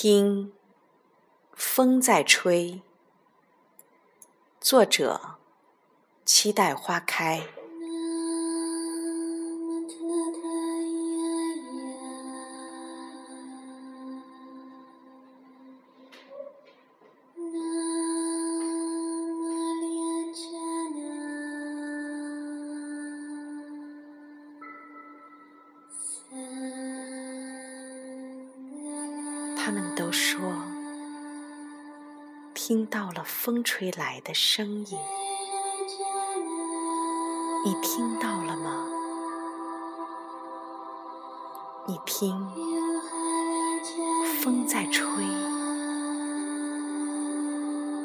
听，风在吹。作者：期待花开。他们都说，听到了风吹来的声音。你听到了吗？你听，风在吹。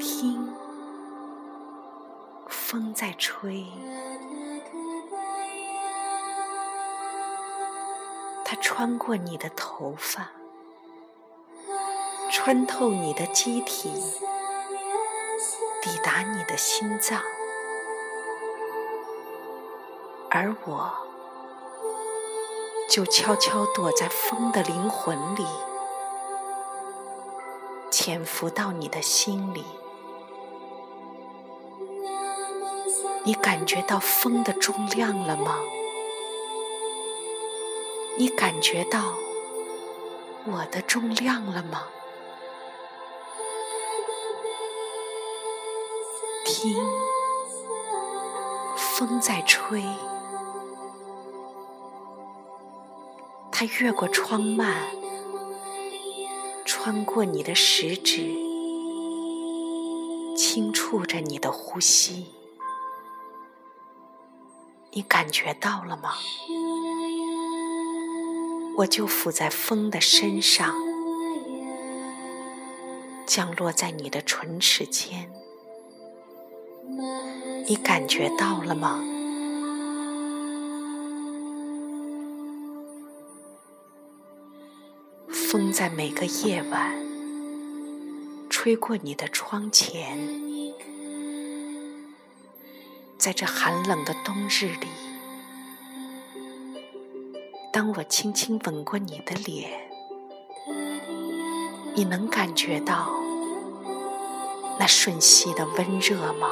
听，风在吹。它穿过你的头发。穿透你的机体，抵达你的心脏，而我就悄悄躲在风的灵魂里，潜伏到你的心里。你感觉到风的重量了吗？你感觉到我的重量了吗？听，风在吹，它越过窗幔，穿过你的食指，轻触着你的呼吸。你感觉到了吗？我就伏在风的身上，降落在你的唇齿间。你感觉到了吗？风在每个夜晚吹过你的窗前，在这寒冷的冬日里，当我轻轻吻过你的脸，你能感觉到那瞬息的温热吗？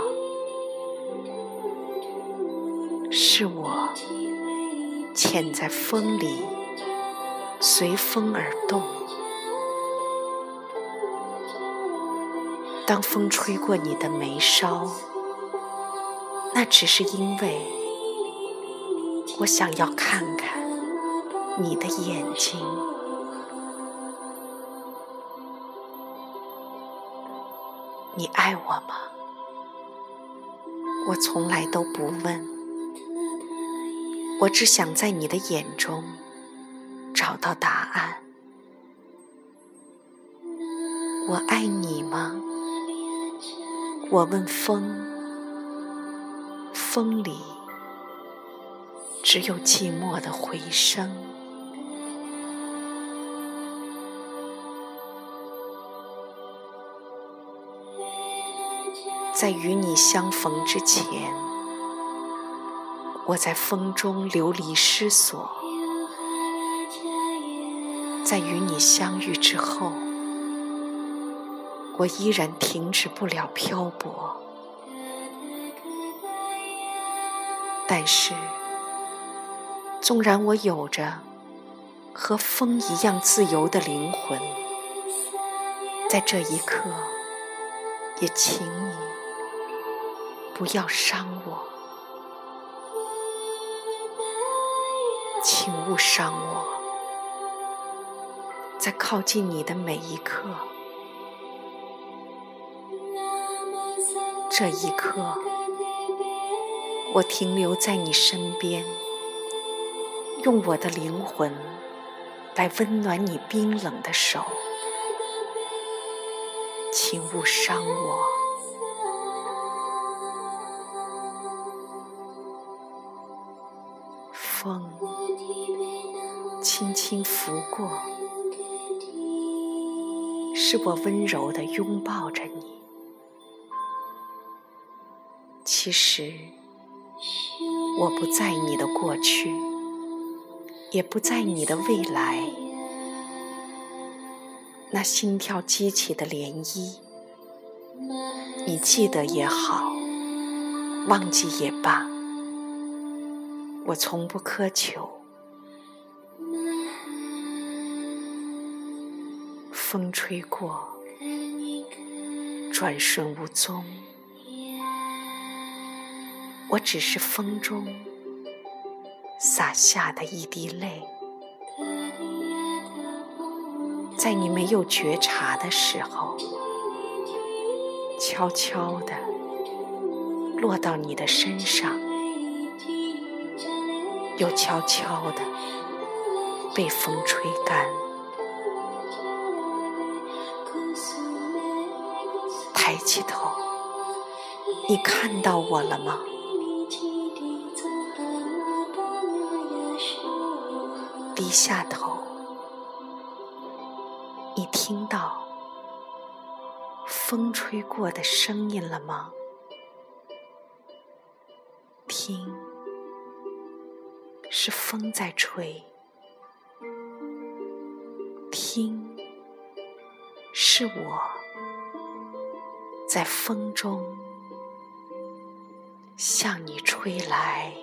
是我潜在风里，随风而动。当风吹过你的眉梢，那只是因为我想要看看你的眼睛。你爱我吗？我从来都不问。我只想在你的眼中找到答案。我爱你吗？我问风，风里只有寂寞的回声。在与你相逢之前。我在风中流离失所，在与你相遇之后，我依然停止不了漂泊。但是，纵然我有着和风一样自由的灵魂，在这一刻，也请你不要伤我。请勿伤我，在靠近你的每一刻，这一刻，我停留在你身边，用我的灵魂来温暖你冰冷的手。请勿伤我。风轻轻拂过，是我温柔地拥抱着你。其实，我不在你的过去，也不在你的未来，那心跳激起的涟漪，你记得也好，忘记也罢，我从不苛求。风吹过，转瞬无踪，我只是风中洒下的一滴泪。在你没有觉察的时候，悄悄地落到你的身上，又悄悄地被风吹干。抬起头，你看到我了吗？低下头。你听到风吹过的声音了吗？听，是风在吹；听，是我在风中向你吹来。